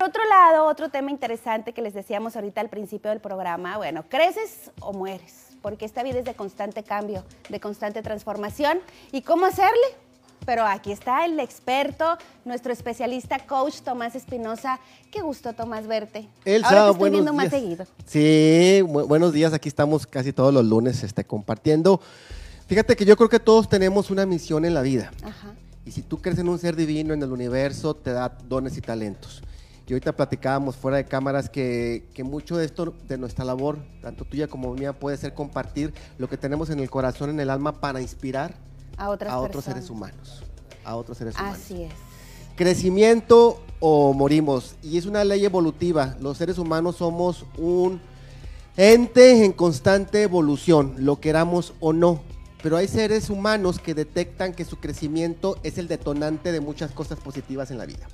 Por otro lado, otro tema interesante que les decíamos ahorita al principio del programa, bueno, creces o mueres, porque esta vida es de constante cambio, de constante transformación. ¿Y cómo hacerle? Pero aquí está el experto, nuestro especialista coach Tomás Espinosa. Qué gusto, Tomás, verte. Elsa, Ahora te estoy viendo más días. seguido. Sí, bu- buenos días. Aquí estamos casi todos los lunes este, compartiendo. Fíjate que yo creo que todos tenemos una misión en la vida. Ajá. Y si tú crees en un ser divino en el universo, te da dones y talentos. Y ahorita platicábamos fuera de cámaras que, que mucho de esto, de nuestra labor, tanto tuya como mía, puede ser compartir lo que tenemos en el corazón, en el alma, para inspirar A otras a otros personas. seres humanos. A otros seres humanos. Así es. Crecimiento o morimos. Y es una ley evolutiva. Los seres humanos somos un ente en constante evolución, lo queramos o no. Pero hay seres humanos que detectan que su crecimiento es el detonante de muchas cosas positivas en la vida.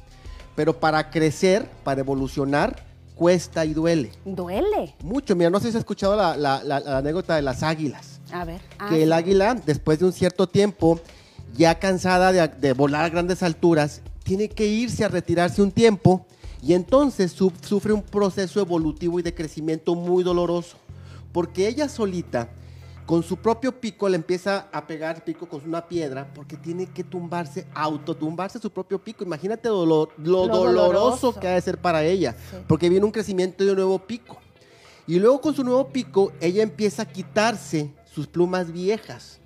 Pero para crecer, para evolucionar, cuesta y duele. Duele. Mucho. Mira, no sé si has escuchado la, la- la- la anécdota de las águilas A ver. ah, que el sí. águila, después de un cierto tiempo, ya cansada de, de volar a grandes alturas, tiene que irse a retirarse un tiempo y entonces su- sufre un proceso evolutivo y de crecimiento muy doloroso, porque ella solita, con su propio pico, le empieza a pegar pico con una piedra, porque tiene que tumbarse, autotumbarse su propio pico. Imagínate lo, lo- lo Lo doloroso doloroso. que ha de ser para ella, Sí. porque viene un crecimiento de un nuevo pico. Y luego con su nuevo pico, ella empieza a quitarse sus plumas viejas.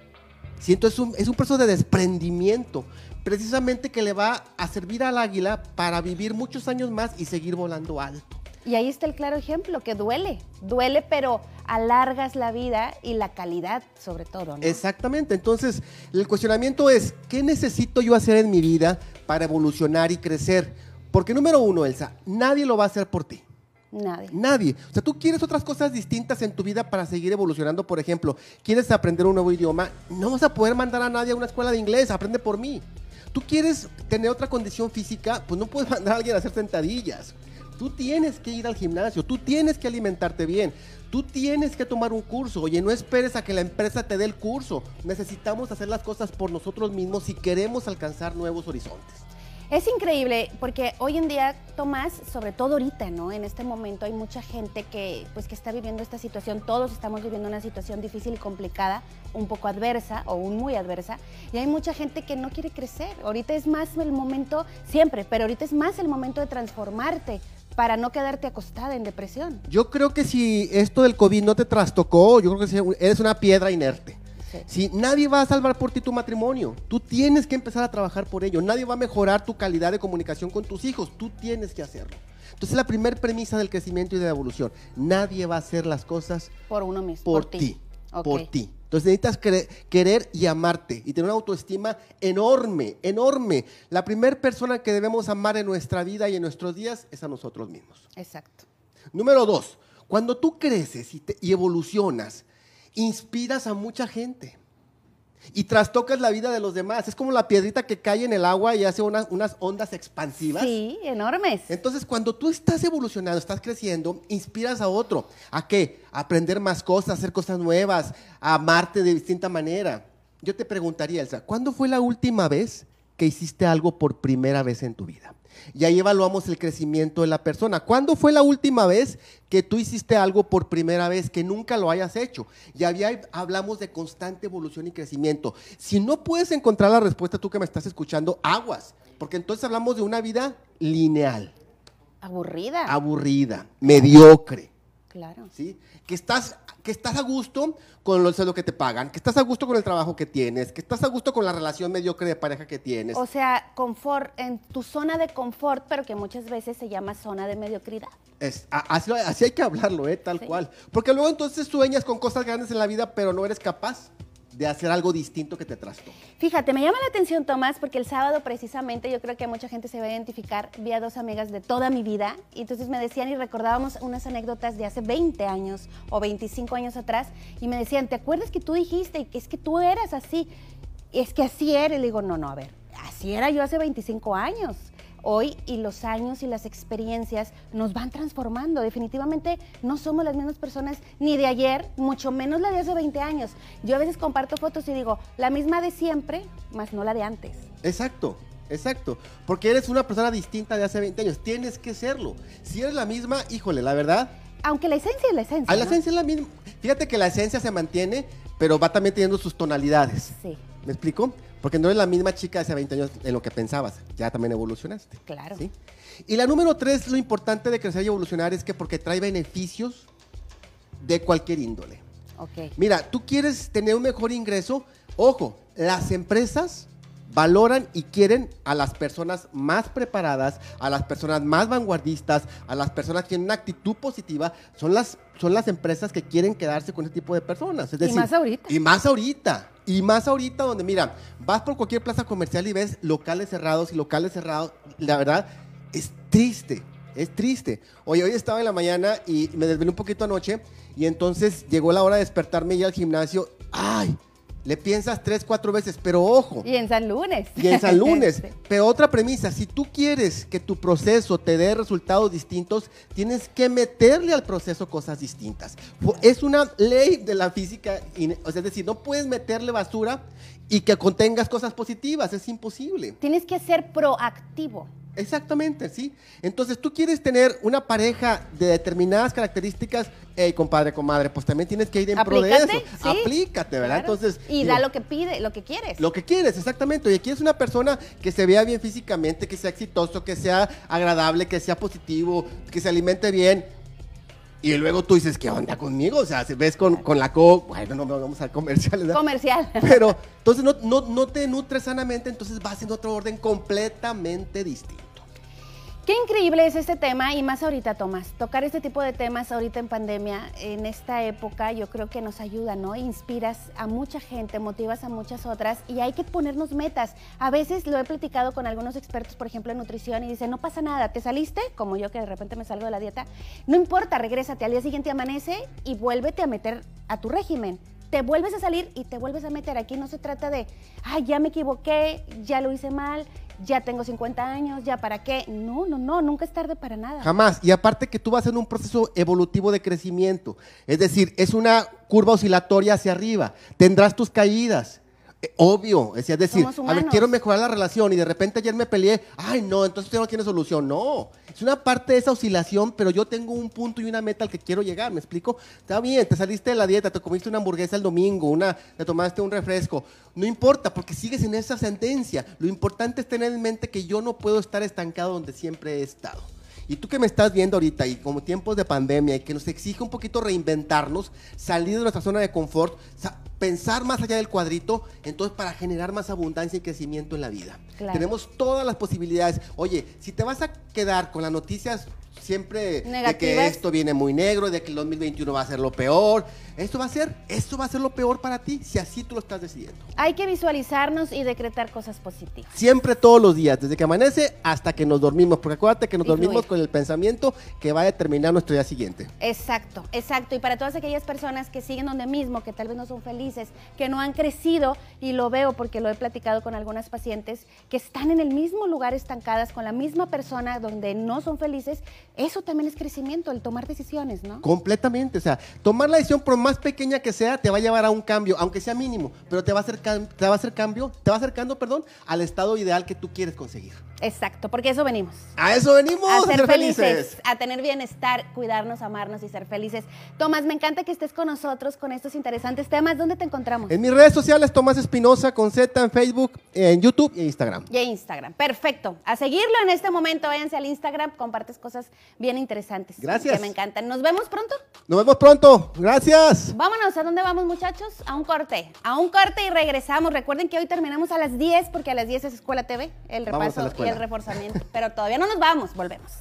Siento, es un, es un proceso de desprendimiento, precisamente que le va a servir al águila para vivir muchos años más y seguir volando alto. Y ahí está el claro ejemplo, que duele. Duele, pero alargas la vida y la calidad, sobre todo, ¿no? Exactamente, entonces el cuestionamiento es, ¿qué necesito yo hacer en mi vida para evolucionar y crecer? Porque número uno, Elsa, nadie lo va a hacer por ti. Nadie. Nadie. O sea, tú quieres otras cosas distintas en tu vida para seguir evolucionando. Por ejemplo, quieres aprender un nuevo idioma, no vas a poder mandar a nadie a una escuela de inglés, aprende por mí. Tú quieres tener otra condición física, pues no puedes mandar a alguien a hacer sentadillas. Tú tienes que ir al gimnasio, tú tienes que alimentarte bien, tú tienes que tomar un curso. Oye, no esperes a que la empresa te dé el curso. Necesitamos hacer las cosas por nosotros mismos si queremos alcanzar nuevos horizontes. Es increíble porque hoy en día, Tomás, sobre todo ahorita, ¿no? En este momento hay mucha gente que, pues, que está viviendo esta situación. Todos estamos viviendo una situación difícil y complicada, un poco adversa o un muy adversa. Y hay mucha gente que no quiere crecer. Ahorita es más el momento, siempre, pero ahorita es más el momento de transformarte para no quedarte acostada en depresión. Yo creo que si esto del COVID no te trastocó, yo creo que eres una piedra inerte. Sí. Si nadie va a salvar por ti tu matrimonio, tú tienes que empezar a trabajar por ello. Nadie va a mejorar tu calidad de comunicación con tus hijos, tú tienes que hacerlo. Entonces la primera premisa del crecimiento y de la evolución, nadie va a hacer las cosas Por uno mismo. por, ti, por ti. Entonces necesitas querer y amarte y tener una autoestima enorme, enorme. La primera persona que debemos amar en nuestra vida y en nuestros días es a nosotros mismos. Exacto. Número dos, cuando tú creces y, te- y evolucionas, inspiras a mucha gente y trastocas la vida de los demás. Es como la piedrita que cae en el agua y hace unas, unas ondas expansivas. Sí, enormes. Entonces, cuando tú estás evolucionando, estás creciendo, inspiras a otro. ¿A qué? A aprender más cosas, hacer cosas nuevas, a amarte de distinta manera. Yo te preguntaría, Elsa, ¿cuándo fue la última vez que hiciste algo por primera vez en tu vida? Y ahí evaluamos el crecimiento de la persona. ¿Cuándo fue la última vez que tú hiciste algo por primera vez que nunca lo hayas hecho? Y había, hablamos de constante evolución y crecimiento. Si no puedes encontrar la respuesta tú que me estás escuchando, aguas. Porque entonces hablamos de una vida lineal, Aburrida. aburrida, mediocre. Claro. ¿sí? Que estás, que estás a gusto con lo, lo que te pagan, que estás a gusto con el trabajo que tienes, que estás a gusto con la relación mediocre de pareja que tienes. O sea, confort, en tu zona de confort, pero que muchas veces se llama zona de mediocridad. Es- así, así hay que hablarlo, ¿eh? tal Sí. cual. Porque luego entonces sueñas con cosas grandes en la vida, pero no eres capaz de hacer algo distinto que te trastoque. Fíjate, me llama la atención, Tomás, porque el sábado precisamente yo creo que mucha gente se va a identificar. Vi a dos amigas de toda mi vida y entonces me decían y recordábamos unas anécdotas de hace 20 años o 25 años atrás y me decían, ¿te acuerdas que tú dijiste que es que tú eras así? Es que así era. Y le digo, no, no, a ver, así era yo hace 25 años. Hoy y los años y las experiencias nos van transformando. Definitivamente no somos las mismas personas ni de ayer, mucho menos la de hace 20 años. Yo a veces comparto fotos y digo, la misma de siempre, más no la de antes. Exacto. Exacto, porque eres una persona distinta de hace 20 años, tienes que serlo. Si eres la misma, híjole, la verdad, Aunque la esencia es la esencia. a la esencia es la misma. Fíjate que la esencia se mantiene, pero va también teniendo sus tonalidades. Sí, ¿Me explico? Porque no eres la misma chica hace 20 años en lo que pensabas, ya también evolucionaste. claro. ¿sí? Y la número tres, lo importante de crecer y evolucionar es que porque trae beneficios de cualquier índole. Ok. Mira, tú quieres tener un mejor ingreso, ojo, las empresas valoran y quieren a las personas más preparadas, a las personas más vanguardistas, a las personas que tienen una actitud positiva, son las, son las empresas que quieren quedarse con ese tipo de personas. Es Y más ahorita. Y más ahorita. Y más ahorita donde, mira, vas por cualquier plaza comercial y ves locales cerrados y locales cerrados. La verdad, es triste. Es triste. Oye, hoy estaba en la mañana y me desvelé un poquito anoche y entonces llegó la hora de despertarme y ir al gimnasio. ¡Ay! Le piensas tres, cuatro veces, pero ojo. Y en San Lunes. Y en San Lunes. Pero otra premisa, si tú quieres que tu proceso te dé resultados distintos, tienes que meterle al proceso cosas distintas. Es una ley de la física, o sea, es decir, no puedes meterle basura y que contengas cosas positivas, es imposible. Tienes que ser proactivo. Exactamente, sí. Entonces, tú quieres tener una pareja de determinadas características, hey, compadre, comadre, pues también tienes que ir en pro de eso. Aplícate, sí. Aplícate, ¿verdad? Claro. Entonces, y digo, da lo que pide, lo que quieres. lo que quieres, exactamente. Oye, quieres una persona que se vea bien físicamente, que sea exitoso, que sea agradable, que sea positivo, que se alimente bien. Y luego tú dices, ¿qué onda conmigo? O sea, si ves con, con la co, bueno, no no vamos a comerciales, ¿verdad? Comercial. Pero entonces no, no, no te nutres sanamente, entonces vas en otro orden completamente distinto. Qué increíble es este tema y más ahorita, Tomás. Tocar este tipo de temas ahorita en pandemia, en esta época, yo creo que nos ayuda, ¿no? Inspiras a mucha gente, motivas a muchas otras y hay que ponernos metas. A veces lo he platicado con algunos expertos, por ejemplo, en nutrición y dicen, no pasa nada, te saliste, como yo que de repente me salgo de la dieta, no importa, regrésate, al día siguiente amanece y vuélvete a meter a tu régimen. Te vuelves a salir y te vuelves a meter. Aquí no se trata de, ay, ya me equivoqué, ya lo hice mal, ya tengo 50 años, ya para qué. No, no, no, nunca es tarde para nada. Jamás. Y aparte que tú vas en un proceso evolutivo de crecimiento. Es decir, es una curva oscilatoria hacia arriba. Tendrás tus caídas. Eh, obvio. Es decir, a ver, quiero mejorar la relación y de repente ayer me peleé. Ay, no, entonces usted no tiene solución. No. Es una parte de esa oscilación, pero yo tengo un punto y una meta al que quiero llegar. ¿Me explico? Está bien, te saliste de la dieta, te comiste una hamburguesa el domingo, una, te tomaste un refresco. No importa, porque sigues en esa sentencia. Lo importante es tener en mente que yo no puedo estar estancado donde siempre he estado. Y tú que me estás viendo ahorita y como tiempos de pandemia y que nos exige un poquito reinventarnos, salir de nuestra zona de confort, sa- pensar más allá del cuadrito, entonces para generar más abundancia y crecimiento en la vida. Claro. Tenemos todas las posibilidades. Oye, si te vas a quedar con las noticias siempre de que esto viene muy negro, de que el 2021 va a ser lo peor, esto va a ser, esto va a ser lo peor para ti si así tú lo estás decidiendo. Hay que visualizarnos y decretar cosas positivas. Siempre todos los días, desde que amanece hasta que nos dormimos, porque acuérdate que nos dormimos con el pensamiento que va a determinar nuestro día siguiente. Exacto, exacto. Y para todas aquellas personas que siguen donde mismo, que tal vez no son felices, que no han crecido, y lo veo porque lo he platicado con algunas pacientes, que están en el mismo lugar estancadas con la misma persona donde no son felices, eso también es crecimiento, el tomar decisiones, ¿no? Completamente, o sea, tomar la decisión por más pequeña que sea te va a llevar a un cambio, aunque sea mínimo, pero te va a hacer, te va a hacer cambio, te va acercando, perdón, al estado ideal que tú quieres conseguir. Exacto, porque eso venimos. A eso venimos, A ser felices, a tener bienestar, cuidarnos, amarnos y ser felices. Tomás, me encanta que estés con nosotros con estos interesantes temas. ¿Dónde te encontramos? En mis redes sociales, Tomás Espinosa con Z en Facebook, en YouTube e Instagram. Y Instagram. Perfecto. A seguirlo en este momento. Váyanse al Instagram. Compartes cosas bien interesantes. Gracias. Que me encantan. Nos vemos pronto. Nos vemos pronto, gracias. Vámonos. ¿A dónde vamos, muchachos? A un corte. A un corte y regresamos. Recuerden que hoy terminamos a las 10 porque a las 10 es Escuela TV, el Vamos a la repaso escuela. El reforzamiento. Pero todavía no nos vamos. Volvemos.